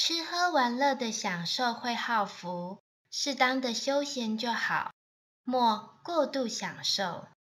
吃喝玩乐的享受会耗福，适当的休闲就好，莫过度享受。